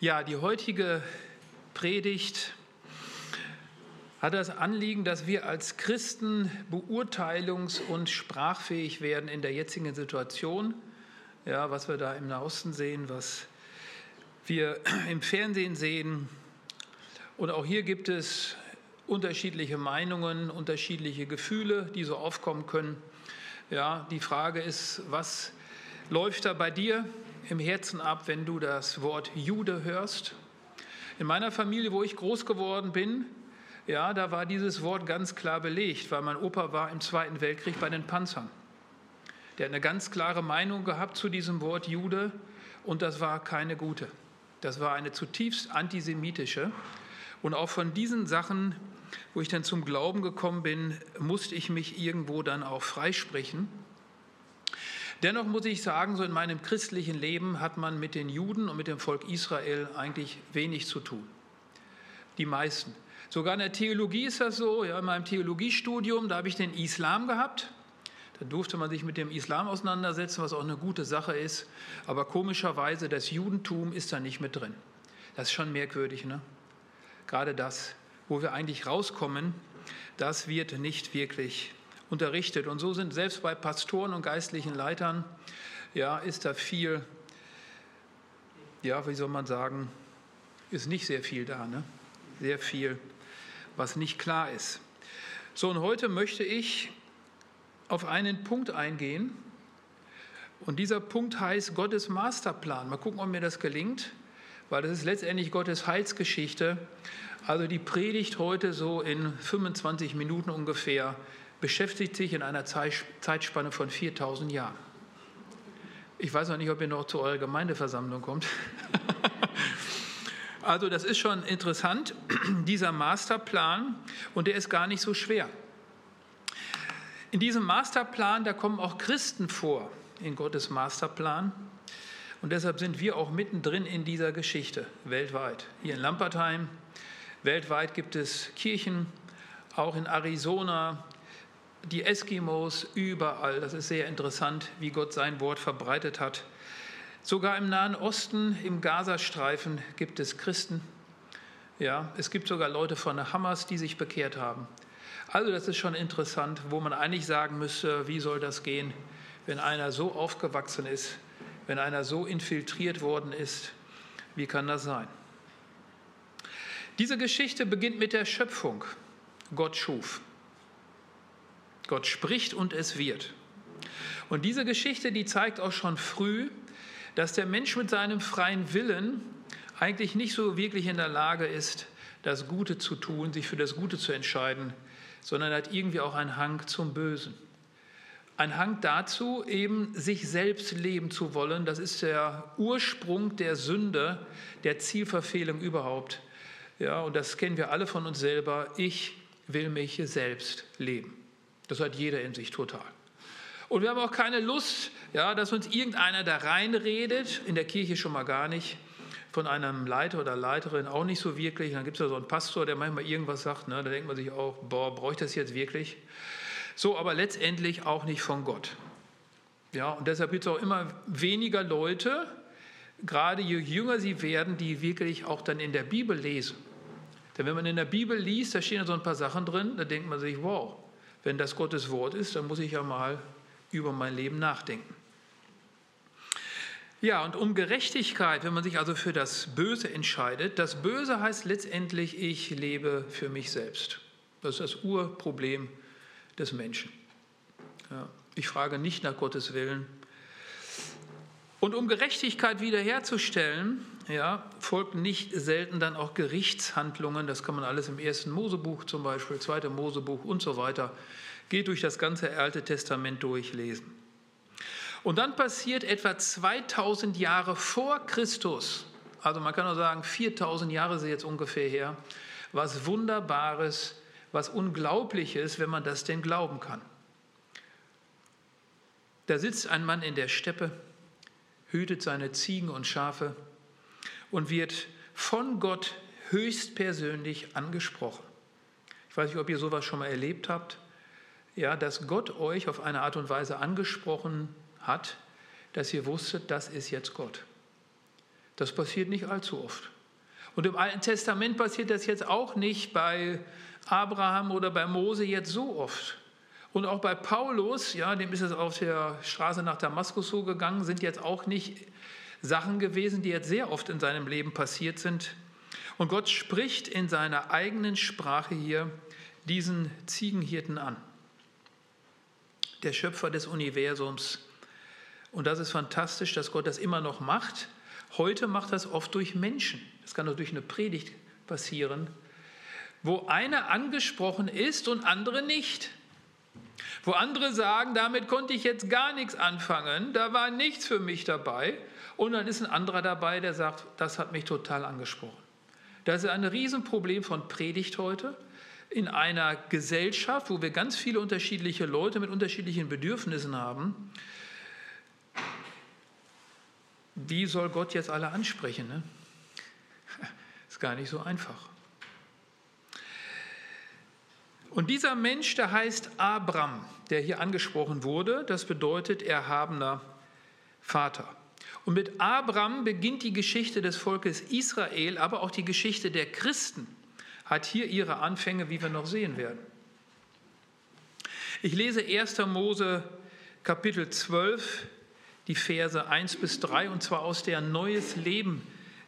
Ja, die heutige Predigt hat das Anliegen, dass wir als Christen beurteilungs- und sprachfähig werden in der jetzigen Situation. Ja, was wir da im Nahosten sehen, was wir im Fernsehen sehen. Und auch hier gibt es unterschiedliche Meinungen, unterschiedliche Gefühle, die so aufkommen können. Ja, die Frage ist, was läuft da bei dir im Herzen ab, wenn du das Wort Jude hörst? In meiner Familie, wo ich groß geworden bin, ja, da war dieses Wort ganz klar belegt, weil mein Opa war im Zweiten Weltkrieg bei den Panzern. Der hat eine ganz klare Meinung gehabt zu diesem Wort Jude und das war keine gute. Das war eine zutiefst antisemitische. Und auch von diesen Sachen, wo ich dann zum Glauben gekommen bin, musste ich mich irgendwo dann auch freisprechen. Dennoch muss ich sagen, so in meinem christlichen Leben hat man mit den Juden und mit dem Volk Israel eigentlich wenig zu tun. Die meisten. Sogar in der Theologie ist das so. Ja, in meinem Theologiestudium, da habe ich den Islam gehabt. Da durfte man sich mit dem Islam auseinandersetzen, was auch eine gute Sache ist. Aber komischerweise, das Judentum ist da nicht mit drin. Das ist schon merkwürdig. Ne? Gerade das, wo wir eigentlich rauskommen, das wird nicht wirklich unterrichtet. Und so sind selbst bei Pastoren und geistlichen Leitern, ja, ist da viel, ja, wie soll man sagen, ist nicht sehr viel da, ne? Sehr viel, was nicht klar ist. So, und heute möchte ich auf einen Punkt eingehen. Und dieser Punkt heißt Gottes Masterplan. Mal gucken, ob mir das gelingt, weil das ist letztendlich Gottes Heilsgeschichte. Also die Predigt heute so in 25 Minuten ungefähr beschäftigt sich in einer Zeitspanne von 4000 Jahren. Ich weiß noch nicht, ob ihr noch zu eurer Gemeindeversammlung kommt. also das ist schon interessant, dieser Masterplan, und der ist gar nicht so schwer. In diesem Masterplan, da kommen auch Christen vor, in Gottes Masterplan. Und deshalb sind wir auch mittendrin in dieser Geschichte, weltweit. Hier in Lampertheim, weltweit gibt es Kirchen, auch in Arizona, die Eskimos, überall. Das ist sehr interessant, wie Gott sein Wort verbreitet hat. Sogar im Nahen Osten, im Gazastreifen gibt es Christen. Ja, es gibt sogar Leute von Hamas, die sich bekehrt haben. Also das ist schon interessant, wo man eigentlich sagen müsste, wie soll das gehen, wenn einer so aufgewachsen ist, wenn einer so infiltriert worden ist, wie kann das sein? Diese Geschichte beginnt mit der Schöpfung. Gott schuf. Gott spricht und es wird. Und diese Geschichte, die zeigt auch schon früh, dass der Mensch mit seinem freien Willen eigentlich nicht so wirklich in der Lage ist, das Gute zu tun, sich für das Gute zu entscheiden, sondern hat irgendwie auch einen Hang zum Bösen. Ein Hang dazu, eben sich selbst leben zu wollen. Das ist der Ursprung der Sünde, der Zielverfehlung überhaupt. Ja, und das kennen wir alle von uns selber. Ich will mich selbst leben. Das hat jeder in sich total. Und wir haben auch keine Lust, ja, dass uns irgendeiner da reinredet, in der Kirche schon mal gar nicht, von einem Leiter oder Leiterin auch nicht so wirklich. Dann gibt es ja so einen Pastor, der manchmal irgendwas sagt, ne, da denkt man sich auch, boah, brauche ich das jetzt wirklich? So, aber letztendlich auch nicht von Gott. Ja, und deshalb gibt es auch immer weniger Leute, gerade je jünger sie werden, die wirklich auch dann in der Bibel lesen. Denn wenn man in der Bibel liest, da stehen so ein paar Sachen drin, da denkt man sich, wow, wenn das Gottes Wort ist, dann muss ich ja mal über mein Leben nachdenken. Ja, und um Gerechtigkeit, wenn man sich also für das Böse entscheidet, das Böse heißt letztendlich, ich lebe für mich selbst. Das ist das Urproblem des Menschen. Ja, ich frage nicht nach Gottes Willen. Und um Gerechtigkeit wiederherzustellen, ja, folgten nicht selten dann auch Gerichtshandlungen. Das kann man alles im ersten Mosebuch zum Beispiel, zweite Mosebuch und so weiter. Geht durch das ganze Alte Testament durchlesen. Und dann passiert etwa 2000 Jahre vor Christus, also man kann auch sagen 4000 Jahre ist jetzt ungefähr her, was Wunderbares, was Unglaubliches, wenn man das denn glauben kann. Da sitzt ein Mann in der Steppe, hütet seine Ziegen und Schafe und wird von Gott höchstpersönlich angesprochen. Ich weiß nicht, ob ihr sowas schon mal erlebt habt. Ja, dass Gott euch auf eine Art und Weise angesprochen hat, dass ihr wusstet, das ist jetzt Gott. Das passiert nicht allzu oft. Und im Alten Testament passiert das jetzt auch nicht bei Abraham oder bei Mose jetzt so oft. Und auch bei Paulus, ja, dem ist es auf der Straße nach Damaskus so gegangen, sind jetzt auch nicht Sachen gewesen, die jetzt sehr oft in seinem Leben passiert sind. Und Gott spricht in seiner eigenen Sprache hier diesen Ziegenhirten an. Der Schöpfer des Universums. Und das ist fantastisch, dass Gott das immer noch macht. Heute macht das oft durch Menschen. Das kann auch durch eine Predigt passieren, wo einer angesprochen ist und andere nicht. Wo andere sagen, damit konnte ich jetzt gar nichts anfangen, da war nichts für mich dabei. Und dann ist ein anderer dabei, der sagt, das hat mich total angesprochen. Das ist ein Riesenproblem von Predigt heute in einer Gesellschaft, wo wir ganz viele unterschiedliche Leute mit unterschiedlichen Bedürfnissen haben. Wie soll Gott jetzt alle ansprechen? Ne? Ist gar nicht so einfach. Und dieser Mensch, der heißt Abram, der hier angesprochen wurde, das bedeutet erhabener Vater. Und mit Abram beginnt die Geschichte des Volkes Israel, aber auch die Geschichte der Christen hat hier ihre Anfänge, wie wir noch sehen werden. Ich lese 1. Mose Kapitel 12, die Verse 1 bis 3, und zwar aus der Neues Leben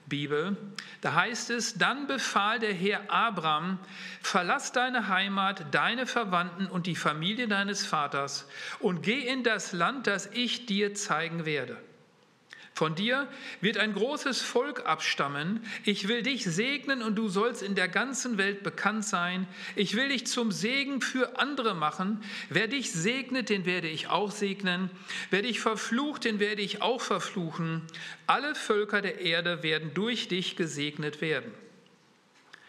Bibel. Da heißt es, dann befahl der Herr Abraham, verlass deine Heimat, deine Verwandten und die Familie deines Vaters und geh in das Land, das ich dir zeigen werde. Von dir wird ein großes Volk abstammen. Ich will dich segnen und du sollst in der ganzen Welt bekannt sein. Ich will dich zum Segen für andere machen. Wer dich segnet, den werde ich auch segnen. Wer dich verflucht, den werde ich auch verfluchen. Alle Völker der Erde werden durch dich gesegnet werden.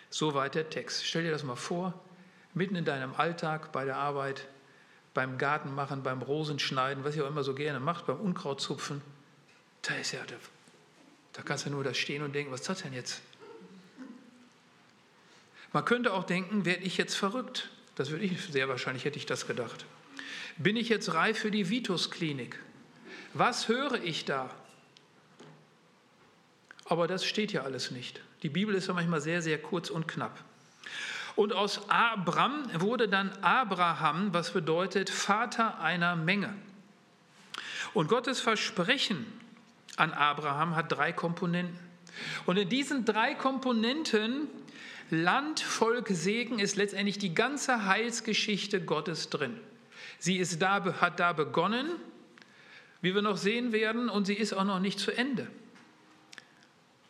Soweit der Text. Stell dir das mal vor, mitten in deinem Alltag, bei der Arbeit, beim Gartenmachen, beim Rosenschneiden, was ihr auch immer so gerne macht, beim Unkrautzupfen da ist ja, da, da kannst du nur da stehen und denken, was ist das denn jetzt? Man könnte auch denken, werde ich jetzt verrückt? Das würde ich, sehr wahrscheinlich hätte ich das gedacht. Bin ich jetzt reif für die Vitus-Klinik? Was höre ich da? Aber das steht ja alles nicht. Die Bibel ist ja manchmal sehr, sehr kurz und knapp. Und aus Abram wurde dann Abraham, was bedeutet Vater einer Menge. Und Gottes Versprechen an Abraham hat drei Komponenten. Und in diesen drei Komponenten Land, Volk, Segen ist letztendlich die ganze Heilsgeschichte Gottes drin. Sie ist da, hat da begonnen, wie wir noch sehen werden, und sie ist auch noch nicht zu Ende.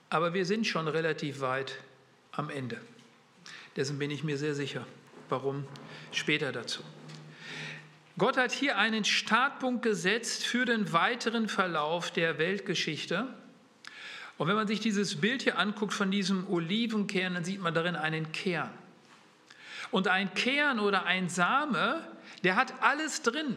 Aber wir sind schon relativ weit am Ende. Dessen bin ich mir sehr sicher. Warum? Später dazu. Gott hat hier einen Startpunkt gesetzt für den weiteren Verlauf der Weltgeschichte. Und wenn man sich dieses Bild hier anguckt von diesem Olivenkern, dann sieht man darin einen Kern. Und ein Kern oder ein Same, der hat alles drin.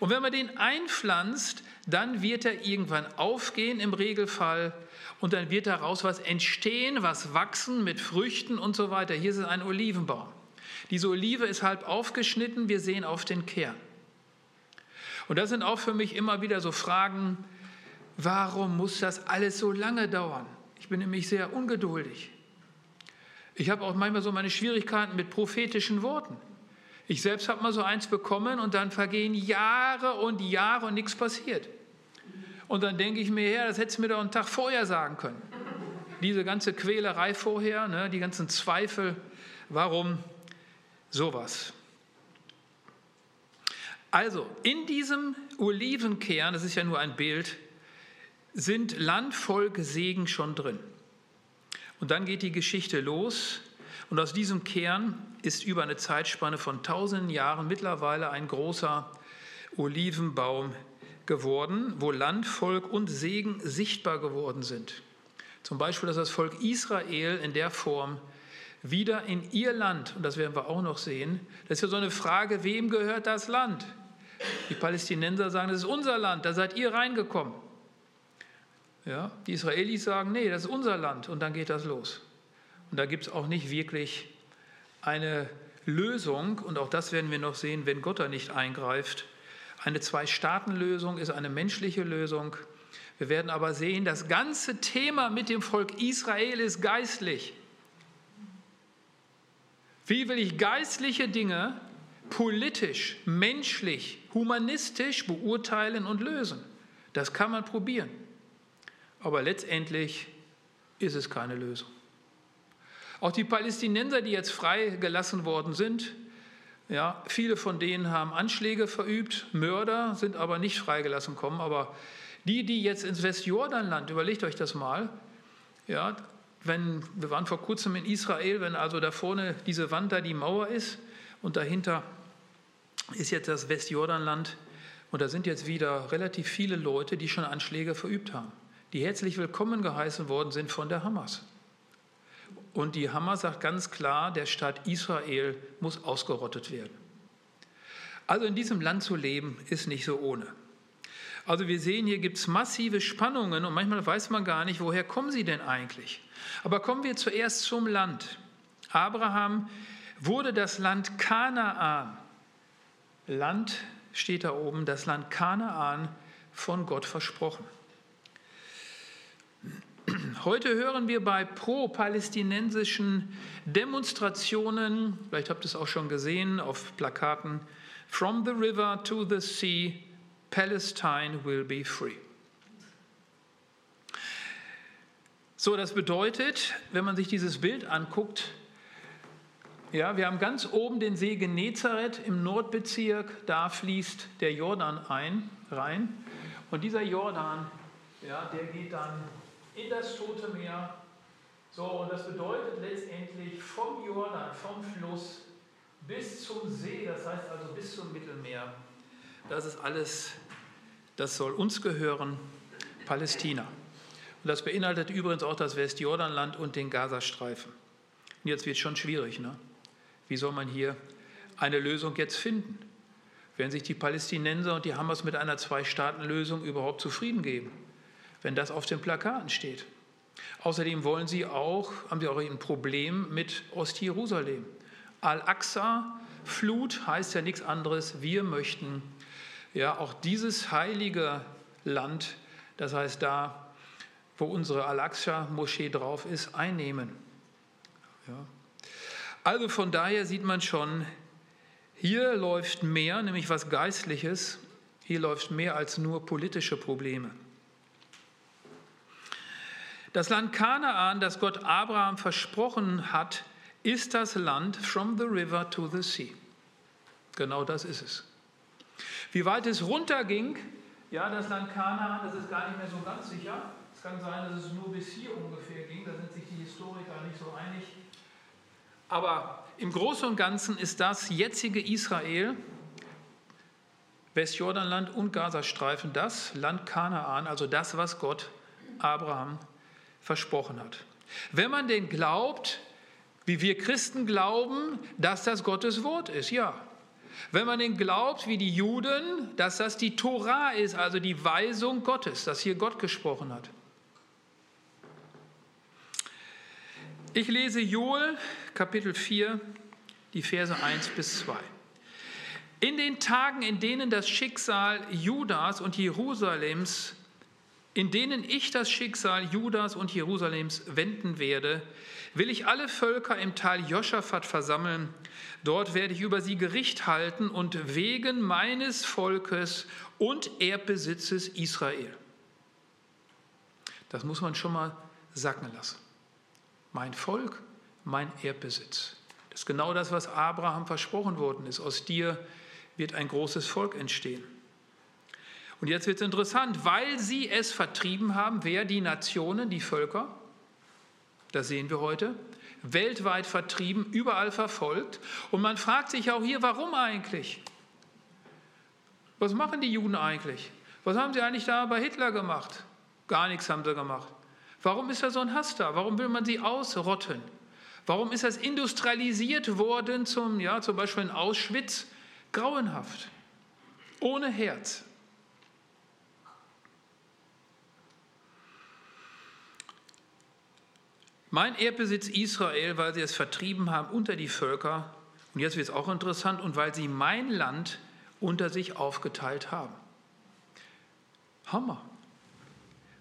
Und wenn man den einpflanzt, dann wird er irgendwann aufgehen im Regelfall und dann wird daraus was entstehen, was wachsen mit Früchten und so weiter. Hier ist ein Olivenbaum. Diese Olive ist halb aufgeschnitten, wir sehen auf den Kern. Und das sind auch für mich immer wieder so Fragen, warum muss das alles so lange dauern? Ich bin nämlich sehr ungeduldig. Ich habe auch manchmal so meine Schwierigkeiten mit prophetischen Worten. Ich selbst habe mal so eins bekommen und dann vergehen Jahre und Jahre und nichts passiert. Und dann denke ich mir, ja, das hättest du mir doch einen Tag vorher sagen können. Diese ganze Quälerei vorher, ne, die ganzen Zweifel, warum sowas? Also, in diesem Olivenkern, das ist ja nur ein Bild, sind Land, Volk, Segen schon drin. Und dann geht die Geschichte los. Und aus diesem Kern ist über eine Zeitspanne von tausenden Jahren mittlerweile ein großer Olivenbaum geworden, wo Land, Volk und Segen sichtbar geworden sind. Zum Beispiel, dass das Volk Israel in der Form wieder in ihr Land, und das werden wir auch noch sehen, das ist ja so eine Frage, wem gehört das Land? Die Palästinenser sagen, das ist unser Land, da seid ihr reingekommen. Ja, die Israelis sagen, nee, das ist unser Land und dann geht das los. Und da gibt es auch nicht wirklich eine Lösung und auch das werden wir noch sehen, wenn Gott da nicht eingreift. Eine Zwei-Staaten-Lösung ist eine menschliche Lösung. Wir werden aber sehen, das ganze Thema mit dem Volk Israel ist geistlich. Wie will ich geistliche Dinge politisch, menschlich, humanistisch beurteilen und lösen? Das kann man probieren. Aber letztendlich ist es keine Lösung. Auch die Palästinenser, die jetzt freigelassen worden sind, ja, viele von denen haben Anschläge verübt, Mörder sind aber nicht freigelassen kommen. Aber die, die jetzt ins Westjordanland, überlegt euch das mal, ja, wenn, wir waren vor kurzem in Israel, wenn also da vorne diese Wand da die Mauer ist und dahinter ist jetzt das Westjordanland und da sind jetzt wieder relativ viele Leute, die schon Anschläge verübt haben, die herzlich willkommen geheißen worden sind von der Hamas. Und die Hamas sagt ganz klar, der Staat Israel muss ausgerottet werden. Also in diesem Land zu leben, ist nicht so ohne. Also wir sehen, hier gibt es massive Spannungen und manchmal weiß man gar nicht, woher kommen sie denn eigentlich. Aber kommen wir zuerst zum Land. Abraham wurde das Land Kanaan, Land steht da oben, das Land Kanaan von Gott versprochen. Heute hören wir bei pro-palästinensischen Demonstrationen, vielleicht habt ihr es auch schon gesehen auf Plakaten, From the river to the sea, Palestine will be free. So, das bedeutet, wenn man sich dieses Bild anguckt, ja, wir haben ganz oben den See Genezareth im Nordbezirk, da fließt der Jordan ein, rein. Und dieser Jordan, ja, der geht dann in das Tote Meer. So, und das bedeutet letztendlich vom Jordan, vom Fluss bis zum See, das heißt also bis zum Mittelmeer. Das ist alles, das soll uns gehören, Palästina. Und das beinhaltet übrigens auch das Westjordanland und den Gazastreifen. Und jetzt wird es schon schwierig. Ne? Wie soll man hier eine Lösung jetzt finden? Werden sich die Palästinenser und die Hamas mit einer Zwei-Staaten-Lösung überhaupt zufrieden geben, wenn das auf den Plakaten steht? Außerdem wollen sie auch, haben sie auch ein Problem mit Ostjerusalem. Al-Aqsa, Flut heißt ja nichts anderes. Wir möchten ja auch dieses heilige Land, das heißt da, wo unsere Al-Aqsa-Moschee drauf ist, einnehmen. Ja. Also von daher sieht man schon, hier läuft mehr, nämlich was Geistliches, hier läuft mehr als nur politische Probleme. Das Land Kanaan, das Gott Abraham versprochen hat, ist das Land from the river to the sea. Genau das ist es. Wie weit es runterging, ja, das Land Kanaan, das ist gar nicht mehr so ganz sicher kann sein, dass es nur bis hier ungefähr ging, da sind sich die Historiker nicht so einig. Aber im Großen und Ganzen ist das jetzige Israel, Westjordanland und Gazastreifen, das Land Kanaan, also das, was Gott Abraham versprochen hat. Wenn man denn glaubt, wie wir Christen glauben, dass das Gottes Wort ist, ja. Wenn man denn glaubt, wie die Juden, dass das die Torah ist, also die Weisung Gottes, dass hier Gott gesprochen hat. Ich lese Joel Kapitel 4, die Verse 1 bis 2. In den Tagen, in denen das Schicksal Judas und Jerusalems, in denen ich das Schicksal Judas und Jerusalems wenden werde, will ich alle Völker im Tal Joschafat versammeln. Dort werde ich über sie Gericht halten und wegen meines Volkes und Erdbesitzes Israel. Das muss man schon mal sacken lassen mein Volk, mein Erdbesitz. Das ist genau das, was Abraham versprochen worden ist. Aus dir wird ein großes Volk entstehen. Und jetzt wird es interessant, weil sie es vertrieben haben, wer die Nationen, die Völker, das sehen wir heute, weltweit vertrieben, überall verfolgt. Und man fragt sich auch hier, warum eigentlich? Was machen die Juden eigentlich? Was haben sie eigentlich da bei Hitler gemacht? Gar nichts haben sie gemacht. Warum ist da so ein Hass da? Warum will man sie ausrotten? Warum ist das industrialisiert worden zum, ja, zum Beispiel in Auschwitz? Grauenhaft. Ohne Herz. Mein Erdbesitz Israel, weil sie es vertrieben haben unter die Völker, und jetzt wird es auch interessant, und weil sie mein Land unter sich aufgeteilt haben. Hammer.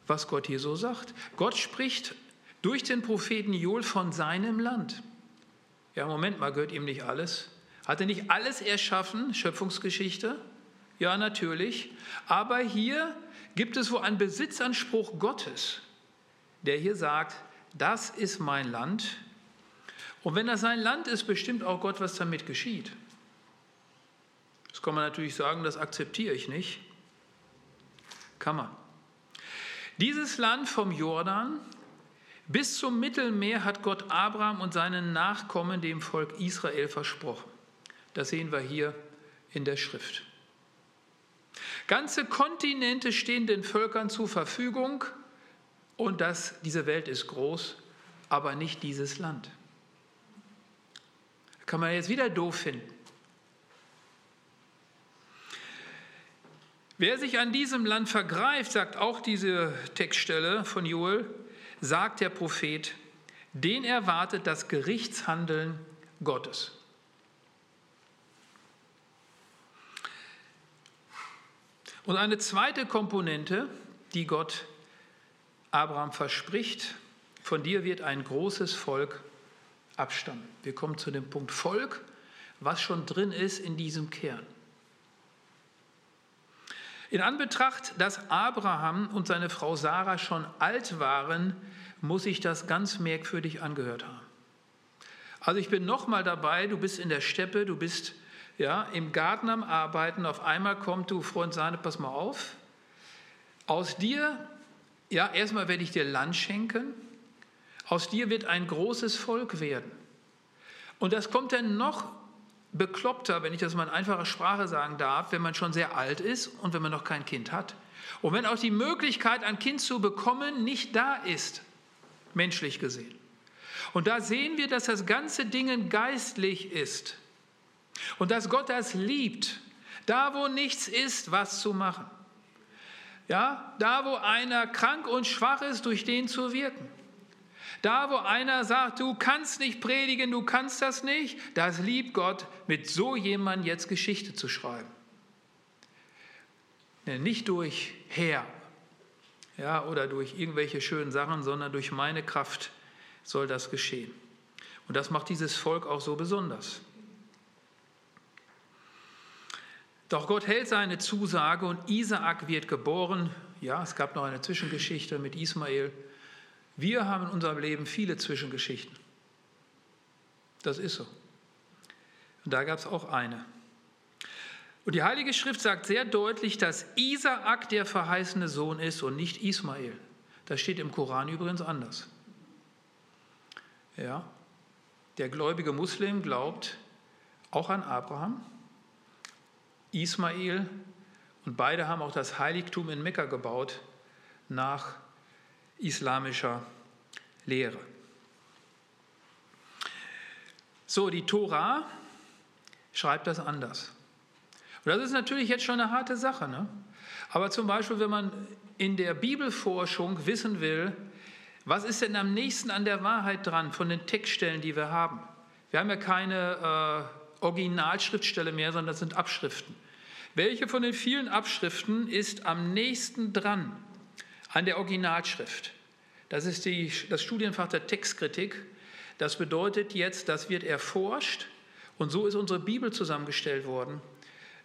Was Gott hier so sagt. Gott spricht durch den Propheten Joel von seinem Land. Ja, Moment mal, gehört ihm nicht alles? Hat er nicht alles erschaffen, Schöpfungsgeschichte? Ja, natürlich. Aber hier gibt es wohl einen Besitzanspruch Gottes, der hier sagt, das ist mein Land. Und wenn das sein Land ist, bestimmt auch Gott, was damit geschieht. Das kann man natürlich sagen, das akzeptiere ich nicht. Kann man. Dieses Land vom Jordan bis zum Mittelmeer hat Gott Abraham und seinen Nachkommen dem Volk Israel versprochen. Das sehen wir hier in der Schrift. Ganze Kontinente stehen den Völkern zur Verfügung und das, diese Welt ist groß, aber nicht dieses Land. Kann man jetzt wieder doof finden. Wer sich an diesem Land vergreift, sagt auch diese Textstelle von Joel, sagt der Prophet, den erwartet das Gerichtshandeln Gottes. Und eine zweite Komponente, die Gott Abraham verspricht, von dir wird ein großes Volk abstammen. Wir kommen zu dem Punkt Volk, was schon drin ist in diesem Kern. In Anbetracht, dass Abraham und seine Frau Sarah schon alt waren, muss ich das ganz merkwürdig angehört haben. Also ich bin noch mal dabei, du bist in der Steppe, du bist ja, im Garten am Arbeiten, auf einmal kommt du, Freund Sahne, pass mal auf, aus dir, ja, erstmal werde ich dir Land schenken, aus dir wird ein großes Volk werden. Und das kommt dann noch bekloppter, wenn ich das mal in einfacher Sprache sagen darf, wenn man schon sehr alt ist und wenn man noch kein Kind hat. Und wenn auch die Möglichkeit, ein Kind zu bekommen, nicht da ist, menschlich gesehen. Und da sehen wir, dass das ganze Ding geistlich ist. Und dass Gott das liebt, da wo nichts ist, was zu machen. Ja, da wo einer krank und schwach ist, durch den zu wirken. Da wo einer sagt, du kannst nicht predigen, du kannst das nicht, das liebt Gott, mit so jemandem jetzt Geschichte zu schreiben. Nicht durch Herr ja, oder durch irgendwelche schönen Sachen, sondern durch meine Kraft soll das geschehen. Und das macht dieses Volk auch so besonders. Doch Gott hält seine Zusage und Isaak wird geboren. Ja, es gab noch eine Zwischengeschichte mit Ismael. Wir haben in unserem Leben viele Zwischengeschichten. Das ist so. Und da gab es auch eine. Und die Heilige Schrift sagt sehr deutlich, dass Isaak der verheißene Sohn ist und nicht Ismael. Das steht im Koran übrigens anders. Ja, der gläubige Muslim glaubt auch an Abraham, Ismael und beide haben auch das Heiligtum in Mekka gebaut nach islamischer Lehre. So, die Tora schreibt das anders. Und das ist natürlich jetzt schon eine harte Sache. Ne? Aber zum Beispiel, wenn man in der Bibelforschung wissen will, was ist denn am nächsten an der Wahrheit dran von den Textstellen, die wir haben? Wir haben ja keine äh, Originalschriftstelle mehr, sondern das sind Abschriften. Welche von den vielen Abschriften ist am nächsten dran an der Originalschrift? Das ist die, das Studienfach der Textkritik. Das bedeutet jetzt, das wird erforscht und so ist unsere Bibel zusammengestellt worden.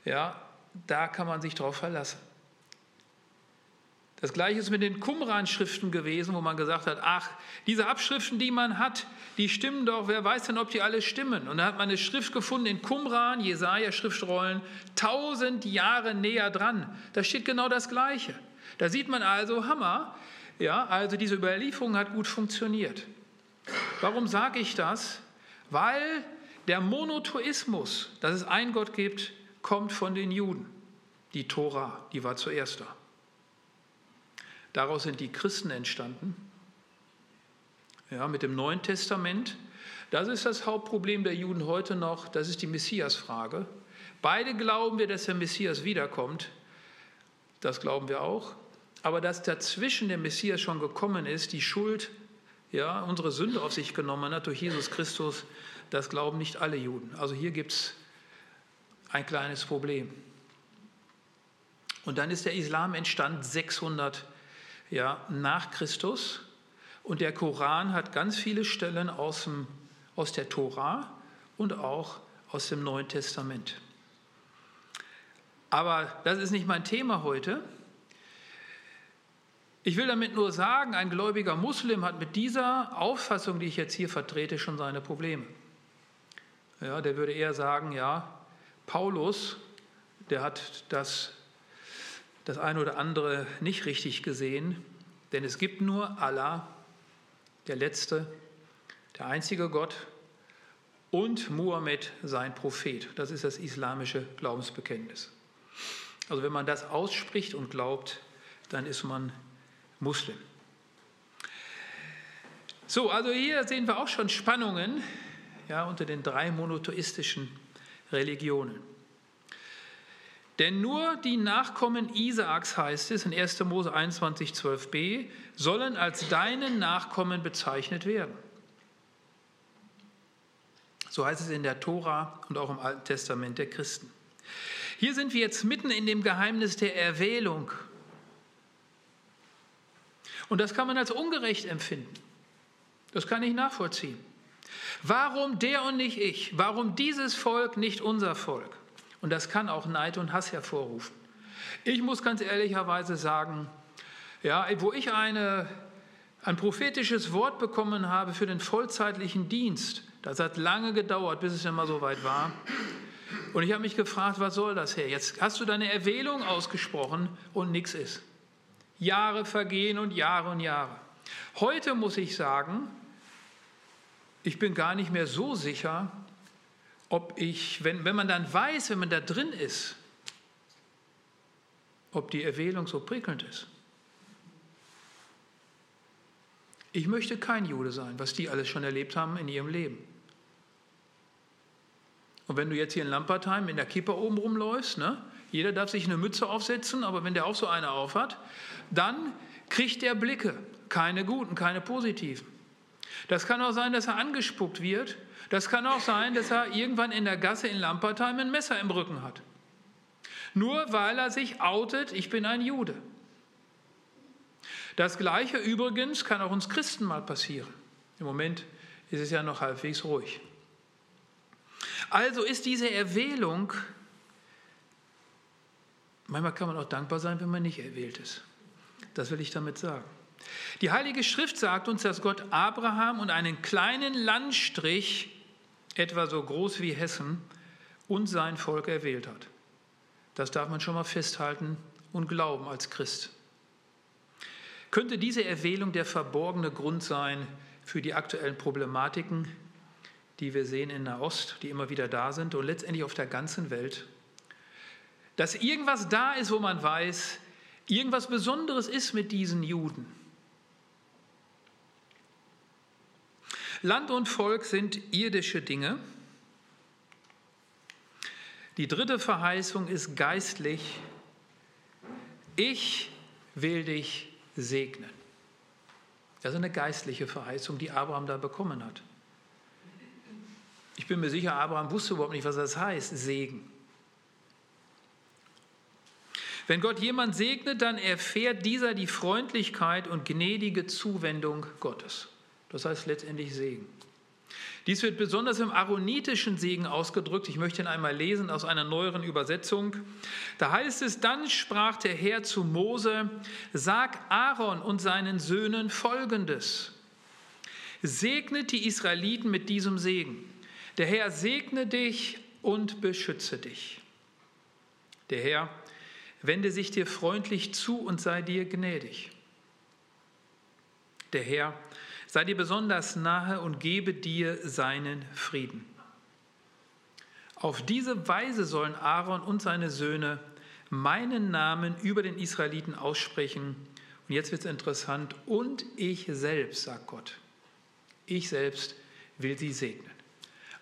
Ja, da kann man sich drauf verlassen. Das gleiche ist mit den Qumran-Schriften gewesen, wo man gesagt hat, ach, diese Abschriften, die man hat, die stimmen doch, wer weiß denn, ob die alle stimmen. Und da hat man eine Schrift gefunden in Qumran, Jesaja-Schriftrollen, tausend Jahre näher dran. Da steht genau das Gleiche. Da sieht man also, Hammer, ja, also diese Überlieferung hat gut funktioniert. Warum sage ich das? Weil der Monotheismus, dass es einen Gott gibt, kommt von den Juden. Die Tora, die war zuerst da. Daraus sind die Christen entstanden. Ja, mit dem Neuen Testament. Das ist das Hauptproblem der Juden heute noch. Das ist die Messias-Frage. Beide glauben wir, dass der Messias wiederkommt. Das glauben wir auch. Aber dass dazwischen der Messias schon gekommen ist, die Schuld, ja, unsere Sünde auf sich genommen hat durch Jesus Christus, das glauben nicht alle Juden. Also hier gibt es ein kleines Problem. Und dann ist der Islam entstanden 600 Jahre ja, nach Christus. Und der Koran hat ganz viele Stellen aus, dem, aus der Tora und auch aus dem Neuen Testament. Aber das ist nicht mein Thema heute. Ich will damit nur sagen, ein gläubiger Muslim hat mit dieser Auffassung, die ich jetzt hier vertrete, schon seine Probleme. Ja, der würde eher sagen, ja, Paulus, der hat das, das eine oder andere nicht richtig gesehen, denn es gibt nur Allah, der Letzte, der einzige Gott und Muhammad, sein Prophet. Das ist das islamische Glaubensbekenntnis. Also wenn man das ausspricht und glaubt, dann ist man Muslim. So, also hier sehen wir auch schon Spannungen ja, unter den drei monotheistischen Religionen. Denn nur die Nachkommen Isaaks, heißt es in 1. Mose 21, 12b, sollen als deine Nachkommen bezeichnet werden. So heißt es in der Tora und auch im Alten Testament der Christen. Hier sind wir jetzt mitten in dem Geheimnis der Erwählung. Und das kann man als ungerecht empfinden. Das kann ich nachvollziehen. Warum der und nicht ich? Warum dieses Volk, nicht unser Volk? Und das kann auch Neid und Hass hervorrufen. Ich muss ganz ehrlicherweise sagen, ja, wo ich eine, ein prophetisches Wort bekommen habe für den vollzeitlichen Dienst, das hat lange gedauert, bis es immer so weit war. Und ich habe mich gefragt, was soll das her? Jetzt hast du deine Erwählung ausgesprochen und nichts ist. Jahre vergehen und Jahre und Jahre. Heute muss ich sagen, ich bin gar nicht mehr so sicher, ob ich, wenn, wenn man dann weiß, wenn man da drin ist, ob die Erwählung so prickelnd ist. Ich möchte kein Jude sein, was die alles schon erlebt haben in ihrem Leben. Und wenn du jetzt hier in Lampertheim in der Kippe oben rumläufst, ne, jeder darf sich eine Mütze aufsetzen, aber wenn der auch so eine aufhat, dann kriegt er Blicke, keine guten, keine positiven. Das kann auch sein, dass er angespuckt wird. Das kann auch sein, dass er irgendwann in der Gasse in Lampertheim ein Messer im Rücken hat. Nur weil er sich outet, ich bin ein Jude. Das Gleiche übrigens kann auch uns Christen mal passieren. Im Moment ist es ja noch halbwegs ruhig. Also ist diese Erwählung, manchmal kann man auch dankbar sein, wenn man nicht erwählt ist. Das will ich damit sagen. Die Heilige Schrift sagt uns, dass Gott Abraham und einen kleinen Landstrich, etwa so groß wie Hessen, und sein Volk erwählt hat. Das darf man schon mal festhalten und glauben als Christ. Könnte diese Erwählung der verborgene Grund sein für die aktuellen Problematiken, die wir sehen in Nahost, die immer wieder da sind und letztendlich auf der ganzen Welt? Dass irgendwas da ist, wo man weiß, irgendwas Besonderes ist mit diesen Juden. Land und Volk sind irdische Dinge. Die dritte Verheißung ist geistlich. Ich will dich segnen. Das ist eine geistliche Verheißung, die Abraham da bekommen hat. Ich bin mir sicher, Abraham wusste überhaupt nicht, was das heißt, Segen. Wenn Gott jemand segnet, dann erfährt dieser die Freundlichkeit und gnädige Zuwendung Gottes. Das heißt letztendlich Segen. Dies wird besonders im aaronitischen Segen ausgedrückt. Ich möchte ihn einmal lesen aus einer neueren Übersetzung. Da heißt es, dann sprach der Herr zu Mose, sag Aaron und seinen Söhnen folgendes. Segnet die Israeliten mit diesem Segen. Der Herr segne dich und beschütze dich. Der Herr wende sich dir freundlich zu und sei dir gnädig. Der Herr sei dir besonders nahe und gebe dir seinen Frieden. Auf diese Weise sollen Aaron und seine Söhne meinen Namen über den Israeliten aussprechen. Und jetzt wird es interessant. Und ich selbst, sagt Gott, ich selbst will sie segnen.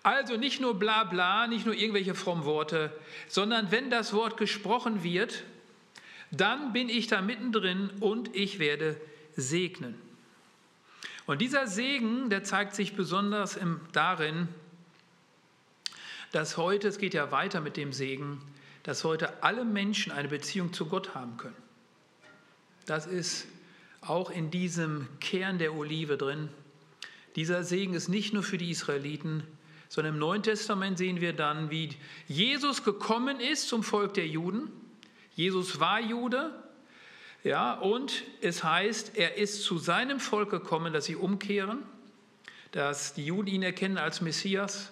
Also nicht nur bla bla, nicht nur irgendwelche frommen Worte, sondern wenn das Wort gesprochen wird, dann bin ich da mittendrin und ich werde segnen. Und dieser Segen, der zeigt sich besonders im, darin, dass heute, es geht ja weiter mit dem Segen, dass heute alle Menschen eine Beziehung zu Gott haben können. Das ist auch in diesem Kern der Olive drin. Dieser Segen ist nicht nur für die Israeliten, sondern im Neuen Testament sehen wir dann, wie Jesus gekommen ist zum Volk der Juden. Jesus war Jude, ja, und es heißt, er ist zu seinem Volk gekommen, dass sie umkehren, dass die Juden ihn erkennen als Messias.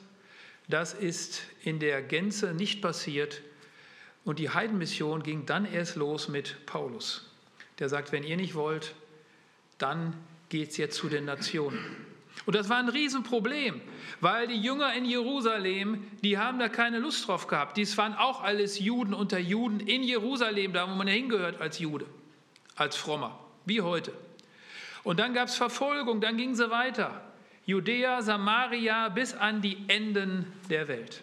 Das ist in der Gänze nicht passiert. Und die Heidenmission ging dann erst los mit Paulus. Der sagt, wenn ihr nicht wollt, dann geht es jetzt zu den Nationen. Und das war ein Riesenproblem, weil die Jünger in Jerusalem, die haben da keine Lust drauf gehabt. Dies waren auch alles Juden unter Juden in Jerusalem, da wo man hingehört als Jude, als Frommer, wie heute. Und dann gab es Verfolgung, dann ging sie weiter. Judäa, Samaria bis an die Enden der Welt.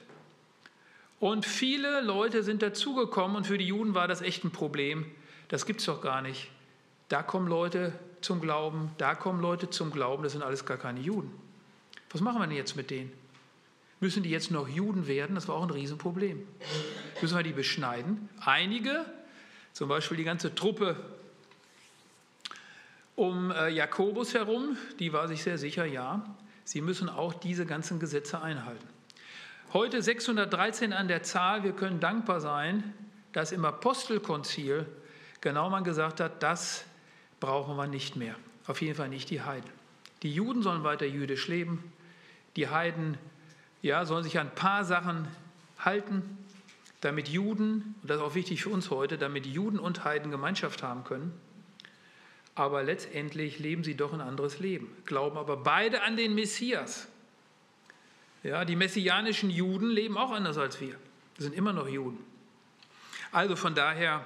Und viele Leute sind dazugekommen und für die Juden war das echt ein Problem. Das gibt es doch gar nicht. Da kommen Leute zum Glauben, da kommen Leute zum Glauben, das sind alles gar keine Juden. Was machen wir denn jetzt mit denen? Müssen die jetzt noch Juden werden? Das war auch ein Riesenproblem. Müssen wir die beschneiden? Einige, zum Beispiel die ganze Truppe um äh, Jakobus herum, die war sich sehr sicher, ja, sie müssen auch diese ganzen Gesetze einhalten. Heute 613 an der Zahl, wir können dankbar sein, dass im Apostelkonzil genau man gesagt hat, das brauchen wir nicht mehr. Auf jeden Fall nicht die Heiden. Die Juden sollen weiter jüdisch leben. Die Heiden ja, sollen sich an ein paar Sachen halten, damit Juden, und das ist auch wichtig für uns heute, damit Juden und Heiden Gemeinschaft haben können. Aber letztendlich leben sie doch ein anderes Leben, glauben aber beide an den Messias. Ja, die messianischen Juden leben auch anders als wir. Sie sind immer noch Juden. Also von daher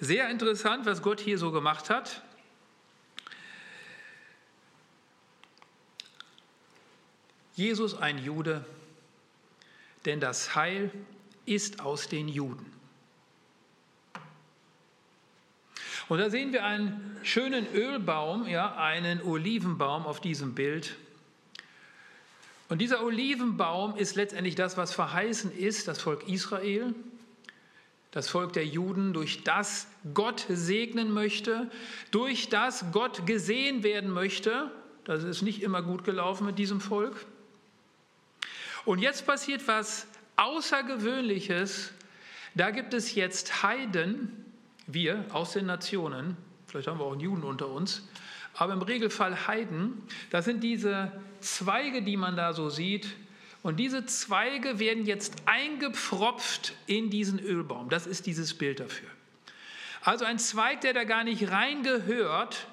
sehr interessant, was Gott hier so gemacht hat. Jesus ein Jude, denn das Heil ist aus den Juden. Und da sehen wir einen schönen Ölbaum, ja, einen Olivenbaum auf diesem Bild. Und dieser Olivenbaum ist letztendlich das, was verheißen ist, das Volk Israel, das Volk der Juden, durch das Gott segnen möchte, durch das Gott gesehen werden möchte. Das ist nicht immer gut gelaufen mit diesem Volk. Und jetzt passiert was Außergewöhnliches. Da gibt es jetzt Heiden, wir aus den Nationen, vielleicht haben wir auch einen Juden unter uns, aber im Regelfall Heiden. Das sind diese Zweige, die man da so sieht. Und diese Zweige werden jetzt eingepfropft in diesen Ölbaum. Das ist dieses Bild dafür. Also ein Zweig, der da gar nicht reingehört,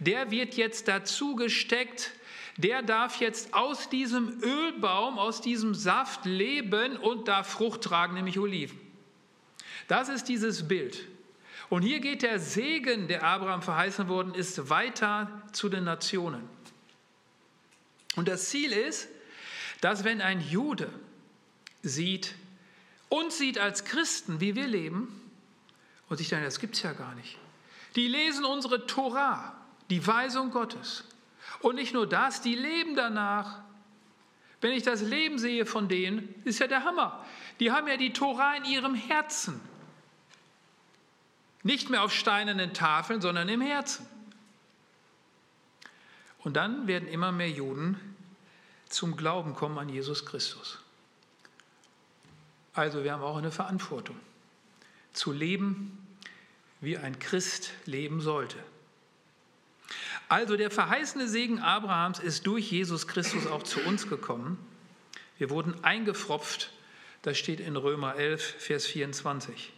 der wird jetzt dazu gesteckt der darf jetzt aus diesem Ölbaum, aus diesem Saft leben und darf Frucht tragen, nämlich Oliven. Das ist dieses Bild. Und hier geht der Segen, der Abraham verheißen worden ist, weiter zu den Nationen. Und das Ziel ist, dass wenn ein Jude sieht, uns sieht als Christen, wie wir leben, und sich dann, das gibt es ja gar nicht. Die lesen unsere Torah, die Weisung Gottes. Und nicht nur das, die leben danach. Wenn ich das Leben sehe von denen, ist ja der Hammer. Die haben ja die Tora in ihrem Herzen. Nicht mehr auf steinernen Tafeln, sondern im Herzen. Und dann werden immer mehr Juden zum Glauben kommen an Jesus Christus. Also wir haben auch eine Verantwortung, zu leben, wie ein Christ leben sollte. Also der verheißene Segen Abrahams ist durch Jesus Christus auch zu uns gekommen. Wir wurden eingefropft, das steht in Römer 11, Vers 24.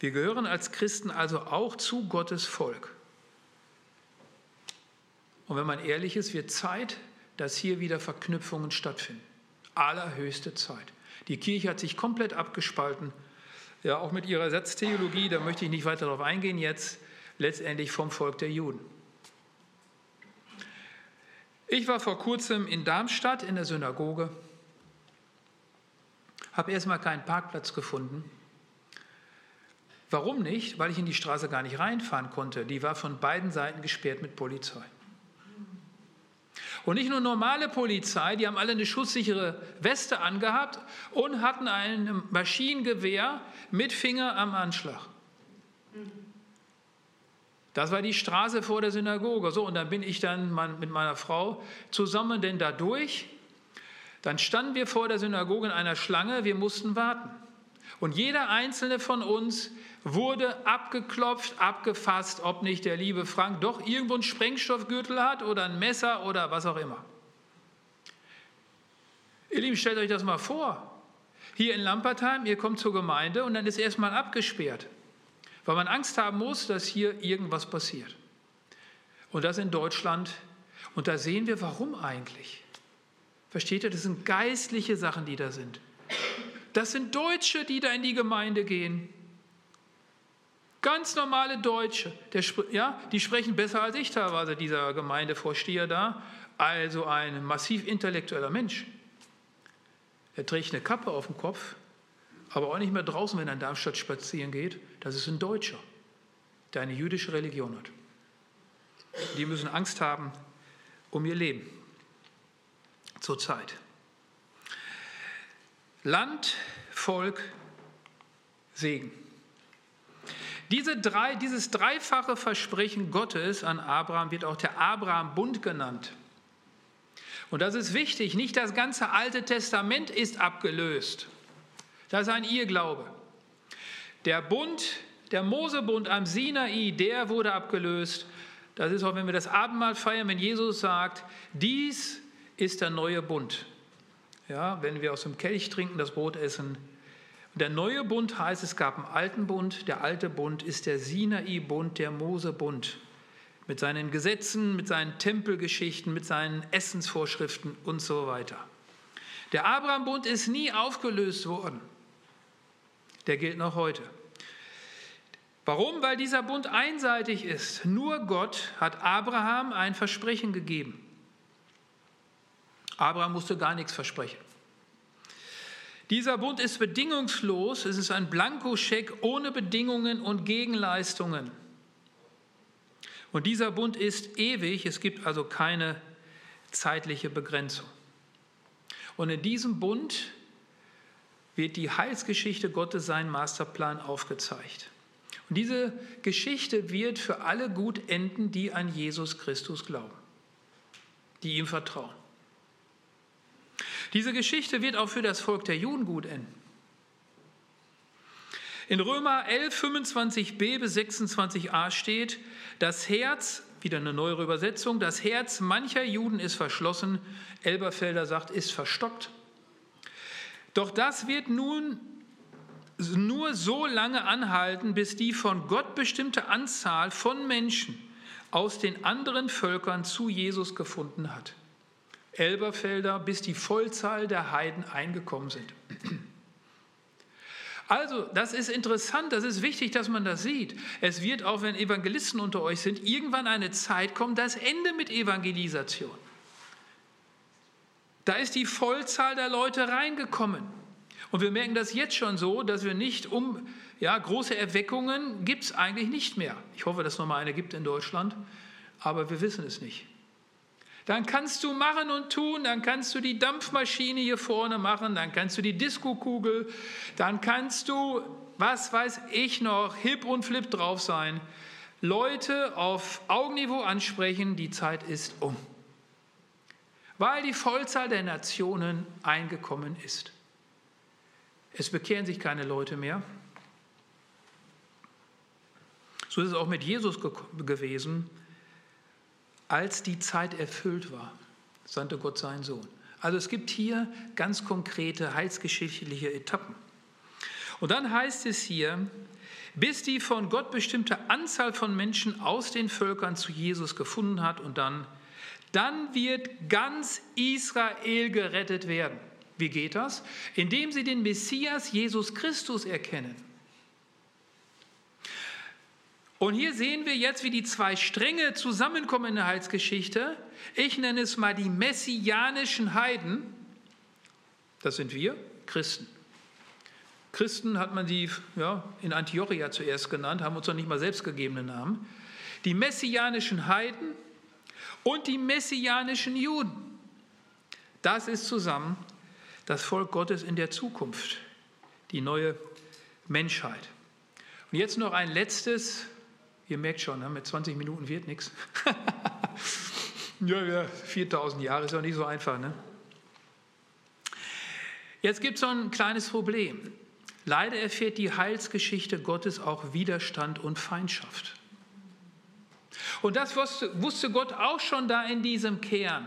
Wir gehören als Christen also auch zu Gottes Volk. Und wenn man ehrlich ist, wird Zeit, dass hier wieder Verknüpfungen stattfinden. Allerhöchste Zeit. Die Kirche hat sich komplett abgespalten, ja auch mit ihrer Ersatztheologie, da möchte ich nicht weiter darauf eingehen jetzt, letztendlich vom Volk der Juden. Ich war vor kurzem in Darmstadt in der Synagoge, habe erstmal keinen Parkplatz gefunden. Warum nicht? Weil ich in die Straße gar nicht reinfahren konnte. Die war von beiden Seiten gesperrt mit Polizei. Und nicht nur normale Polizei, die haben alle eine schusssichere Weste angehabt und hatten ein Maschinengewehr mit Finger am Anschlag. Das war die Straße vor der Synagoge. So, und dann bin ich dann mit meiner Frau zusammen denn da durch. Dann standen wir vor der Synagoge in einer Schlange, wir mussten warten. Und jeder einzelne von uns wurde abgeklopft, abgefasst, ob nicht der liebe Frank doch irgendwo einen Sprengstoffgürtel hat oder ein Messer oder was auch immer. Ihr Lieben, stellt euch das mal vor. Hier in Lampertheim, ihr kommt zur Gemeinde und dann ist erstmal abgesperrt, weil man Angst haben muss, dass hier irgendwas passiert. Und das in Deutschland. Und da sehen wir, warum eigentlich. Versteht ihr, das sind geistliche Sachen, die da sind. Das sind Deutsche, die da in die Gemeinde gehen. Ganz normale Deutsche. Der, ja, die sprechen besser als ich teilweise, dieser Gemeindevorsteher da. Also ein massiv intellektueller Mensch. Er trägt eine Kappe auf dem Kopf, aber auch nicht mehr draußen, wenn er in Darmstadt spazieren geht. Das ist ein Deutscher, der eine jüdische Religion hat. Die müssen Angst haben um ihr Leben zurzeit. Land, Volk, Segen. Diese drei, dieses dreifache Versprechen Gottes an Abraham wird auch der Abraham-Bund genannt. Und das ist wichtig, nicht das ganze Alte Testament ist abgelöst. Das ist ein Irrglaube. Der Bund, der Mosebund am Sinai, der wurde abgelöst. Das ist auch, wenn wir das Abendmahl feiern, wenn Jesus sagt, dies ist der neue Bund. Ja, wenn wir aus dem Kelch trinken, das Brot essen. der neue Bund heißt, es gab einen alten Bund. Der alte Bund ist der Sinai-Bund, der Mose-Bund. Mit seinen Gesetzen, mit seinen Tempelgeschichten, mit seinen Essensvorschriften und so weiter. Der Abraham-Bund ist nie aufgelöst worden. Der gilt noch heute. Warum? Weil dieser Bund einseitig ist. Nur Gott hat Abraham ein Versprechen gegeben. Abraham musste gar nichts versprechen. Dieser Bund ist bedingungslos, es ist ein Blankoscheck ohne Bedingungen und Gegenleistungen. Und dieser Bund ist ewig, es gibt also keine zeitliche Begrenzung. Und in diesem Bund wird die Heilsgeschichte Gottes, sein Masterplan aufgezeigt. Und diese Geschichte wird für alle gut enden, die an Jesus Christus glauben, die ihm vertrauen. Diese Geschichte wird auch für das Volk der Juden gut enden. In Römer 11, 25b bis 26a steht, das Herz, wieder eine neuere Übersetzung, das Herz mancher Juden ist verschlossen, Elberfelder sagt, ist verstockt. Doch das wird nun nur so lange anhalten, bis die von Gott bestimmte Anzahl von Menschen aus den anderen Völkern zu Jesus gefunden hat. Elberfelder, bis die Vollzahl der Heiden eingekommen sind. Also, das ist interessant, das ist wichtig, dass man das sieht. Es wird auch, wenn Evangelisten unter euch sind, irgendwann eine Zeit kommen, das Ende mit Evangelisation. Da ist die Vollzahl der Leute reingekommen. Und wir merken das jetzt schon so, dass wir nicht um, ja, große Erweckungen gibt es eigentlich nicht mehr. Ich hoffe, dass es nochmal eine gibt in Deutschland, aber wir wissen es nicht. Dann kannst du machen und tun, dann kannst du die Dampfmaschine hier vorne machen, dann kannst du die Diskokugel, dann kannst du, was weiß ich noch, hip und flip drauf sein. Leute auf Augenniveau ansprechen, die Zeit ist um. Weil die Vollzahl der Nationen eingekommen ist. Es bekehren sich keine Leute mehr. So ist es auch mit Jesus gewesen als die Zeit erfüllt war, sandte Gott seinen Sohn. Also es gibt hier ganz konkrete heilsgeschichtliche Etappen. Und dann heißt es hier, bis die von Gott bestimmte Anzahl von Menschen aus den Völkern zu Jesus gefunden hat und dann, dann wird ganz Israel gerettet werden. Wie geht das? Indem sie den Messias Jesus Christus erkennen. Und hier sehen wir jetzt, wie die zwei Stränge zusammenkommen in der Heilsgeschichte. Ich nenne es mal die messianischen Heiden. Das sind wir, Christen. Christen hat man die ja, in Antiochia zuerst genannt, haben uns noch nicht mal selbstgegebene Namen. Die messianischen Heiden und die messianischen Juden. Das ist zusammen das Volk Gottes in der Zukunft, die neue Menschheit. Und jetzt noch ein letztes Ihr merkt schon, ne, mit 20 Minuten wird nichts. Ja, ja, 4000 Jahre ist auch nicht so einfach. Ne? Jetzt gibt es so ein kleines Problem. Leider erfährt die Heilsgeschichte Gottes auch Widerstand und Feindschaft. Und das wusste, Gott auch schon da in diesem Kern,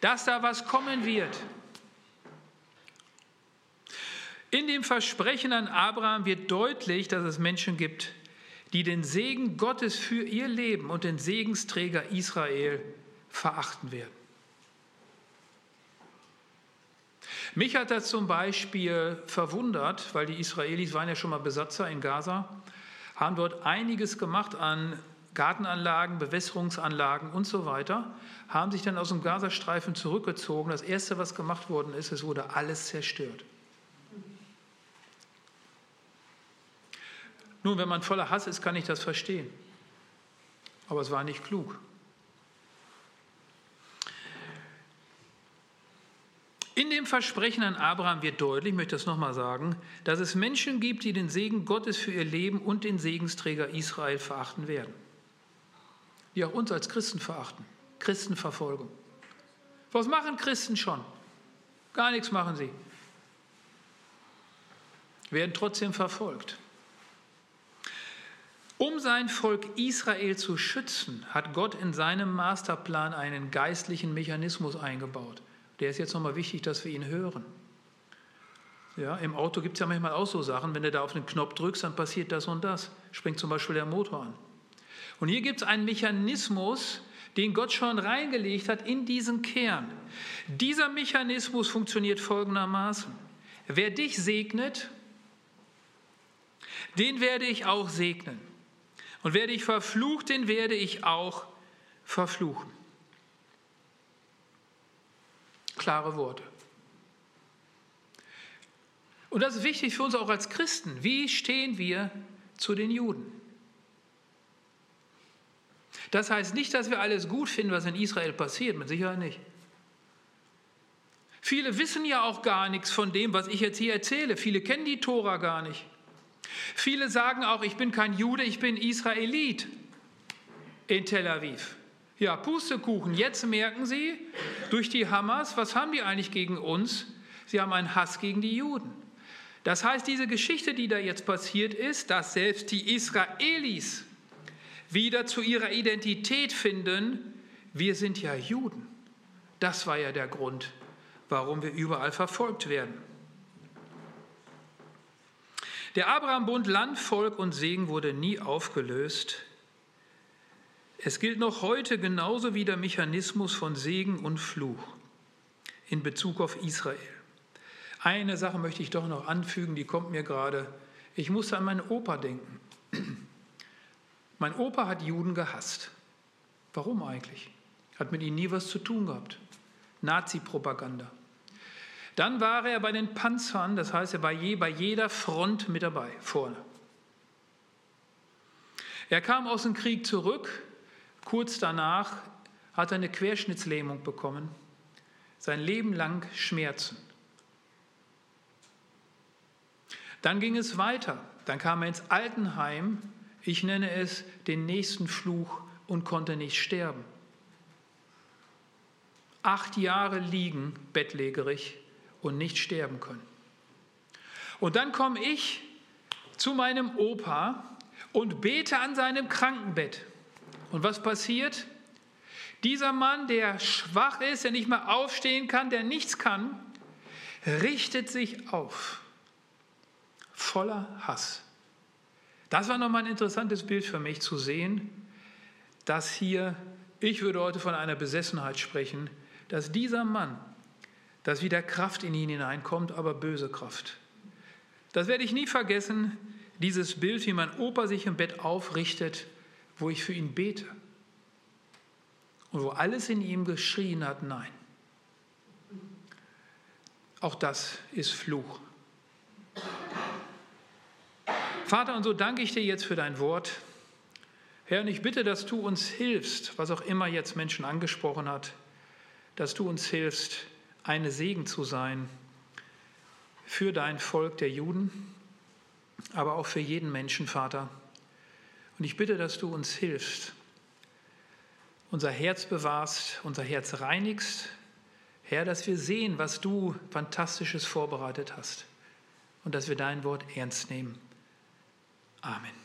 dass da was kommen wird. In dem Versprechen an Abraham wird deutlich, dass es Menschen gibt, die den Segen Gottes für ihr Leben und den Segensträger Israel verachten werden. Mich hat das zum Beispiel verwundert, weil die Israelis waren ja schon mal Besatzer in Gaza, haben dort einiges gemacht an Gartenanlagen, Bewässerungsanlagen und so weiter, haben sich dann aus dem Gazastreifen zurückgezogen. Das Erste, was gemacht worden ist, es wurde alles zerstört. Nun, wenn man voller Hass ist, kann ich das verstehen. Aber es war nicht klug. In dem Versprechen an Abraham wird deutlich, ich möchte das nochmal sagen, dass es Menschen gibt, die den Segen Gottes für ihr Leben und den Segensträger Israel verachten werden. Die auch uns als Christen verachten. Christenverfolgung. Was machen Christen schon? Gar nichts machen sie. Werden trotzdem verfolgt. Um sein Volk Israel zu schützen, hat Gott in seinem Masterplan einen geistlichen Mechanismus eingebaut der ist jetzt nochmal wichtig, dass wir ihn hören. Ja, Im Auto gibt es ja manchmal auch so Sachen, wenn du da auf den Knopf drückst, dann passiert das und das. Springt zum Beispiel der Motor an. Und hier gibt es einen Mechanismus, den Gott schon reingelegt hat in diesen Kern. Dieser Mechanismus funktioniert folgendermaßen. Wer dich segnet, den werde ich auch segnen. Und wer dich verflucht, den werde ich auch verfluchen. Klare Worte. Und das ist wichtig für uns auch als Christen. Wie stehen wir zu den Juden? Das heißt nicht, dass wir alles gut finden, was in Israel passiert, mit Sicherheit nicht. Viele wissen ja auch gar nichts von dem, was ich jetzt hier erzähle. Viele kennen die Tora gar nicht. Viele sagen auch, ich bin kein Jude, ich bin Israelit in Tel Aviv. Ja, Pustekuchen. Jetzt merken Sie durch die Hamas, was haben die eigentlich gegen uns? Sie haben einen Hass gegen die Juden. Das heißt, diese Geschichte, die da jetzt passiert ist, dass selbst die Israelis wieder zu ihrer Identität finden, wir sind ja Juden. Das war ja der Grund, warum wir überall verfolgt werden. Der Abraham-Bund Land, Volk und Segen wurde nie aufgelöst. Es gilt noch heute genauso wie der Mechanismus von Segen und Fluch in Bezug auf Israel. Eine Sache möchte ich doch noch anfügen, die kommt mir gerade. Ich musste an meinen Opa denken. Mein Opa hat Juden gehasst. Warum eigentlich? Hat mit ihnen nie was zu tun gehabt. Nazi-Propaganda. Dann war er bei den Panzern, das heißt, er war je, bei jeder Front mit dabei, vorne. Er kam aus dem Krieg zurück, Kurz danach hat er eine Querschnittslähmung bekommen, sein Leben lang Schmerzen. Dann ging es weiter. Dann kam er ins Altenheim, ich nenne es den nächsten Fluch und konnte nicht sterben. Acht Jahre liegen bettlägerig und nicht sterben können. Und dann komme ich zu meinem Opa und bete an seinem Krankenbett. Und was passiert? Dieser Mann, der schwach ist, der nicht mehr aufstehen kann, der nichts kann, richtet sich auf, voller Hass. Das war nochmal ein interessantes Bild für mich zu sehen, dass hier, ich würde heute von einer Besessenheit sprechen, dass dieser Mann, dass wieder Kraft in ihn hineinkommt, aber böse Kraft. Das werde ich nie vergessen, dieses Bild, wie mein Opa sich im Bett aufrichtet wo ich für ihn bete und wo alles in ihm geschrien hat, nein. Auch das ist Fluch. Vater, und so danke ich dir jetzt für dein Wort. Herr, und ich bitte, dass du uns hilfst, was auch immer jetzt Menschen angesprochen hat, dass du uns hilfst, eine Segen zu sein für dein Volk der Juden, aber auch für jeden Menschen, Vater Und ich bitte, dass du uns hilfst, unser Herz bewahrst, unser Herz reinigst, Herr, dass wir sehen, was du Fantastisches vorbereitet hast und dass wir dein Wort ernst nehmen. Amen.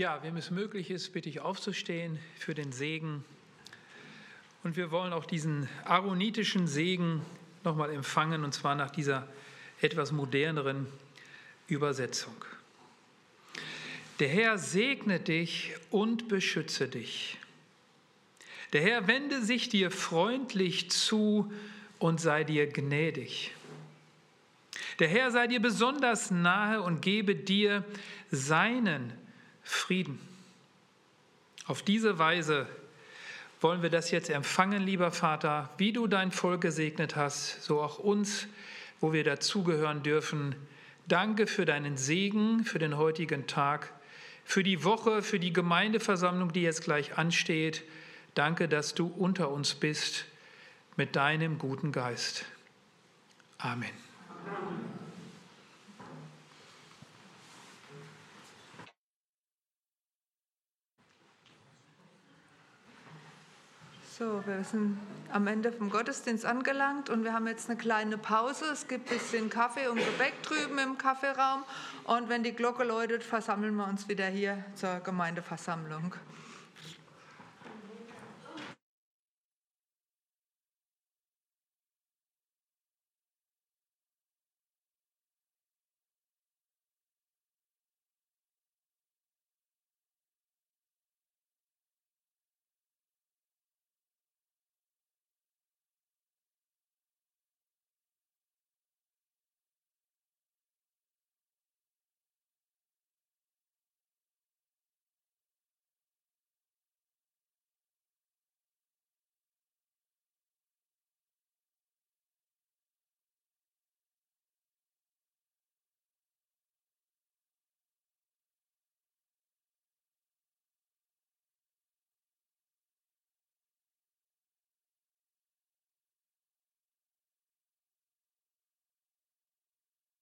Ja, wem es möglich ist, bitte ich aufzustehen für den Segen. Und wir wollen auch diesen aaronitischen Segen nochmal empfangen, und zwar nach dieser etwas moderneren Übersetzung. Der Herr segne dich und beschütze dich. Der Herr wende sich dir freundlich zu und sei dir gnädig. Der Herr sei dir besonders nahe und gebe dir seinen Frieden. Auf diese Weise wollen wir das jetzt empfangen, lieber Vater, wie du dein Volk gesegnet hast, so auch uns, wo wir dazugehören dürfen. Danke für deinen Segen, für den heutigen Tag, für die Woche, für die Gemeindeversammlung, die jetzt gleich ansteht. Danke, dass du unter uns bist mit deinem guten Geist. Amen. So, wir sind am Ende vom Gottesdienst angelangt und wir haben jetzt eine kleine Pause. Es gibt ein bisschen Kaffee und Gebäck drüben im Kaffeeraum und wenn die Glocke läutet, versammeln wir uns wieder hier zur Gemeindeversammlung.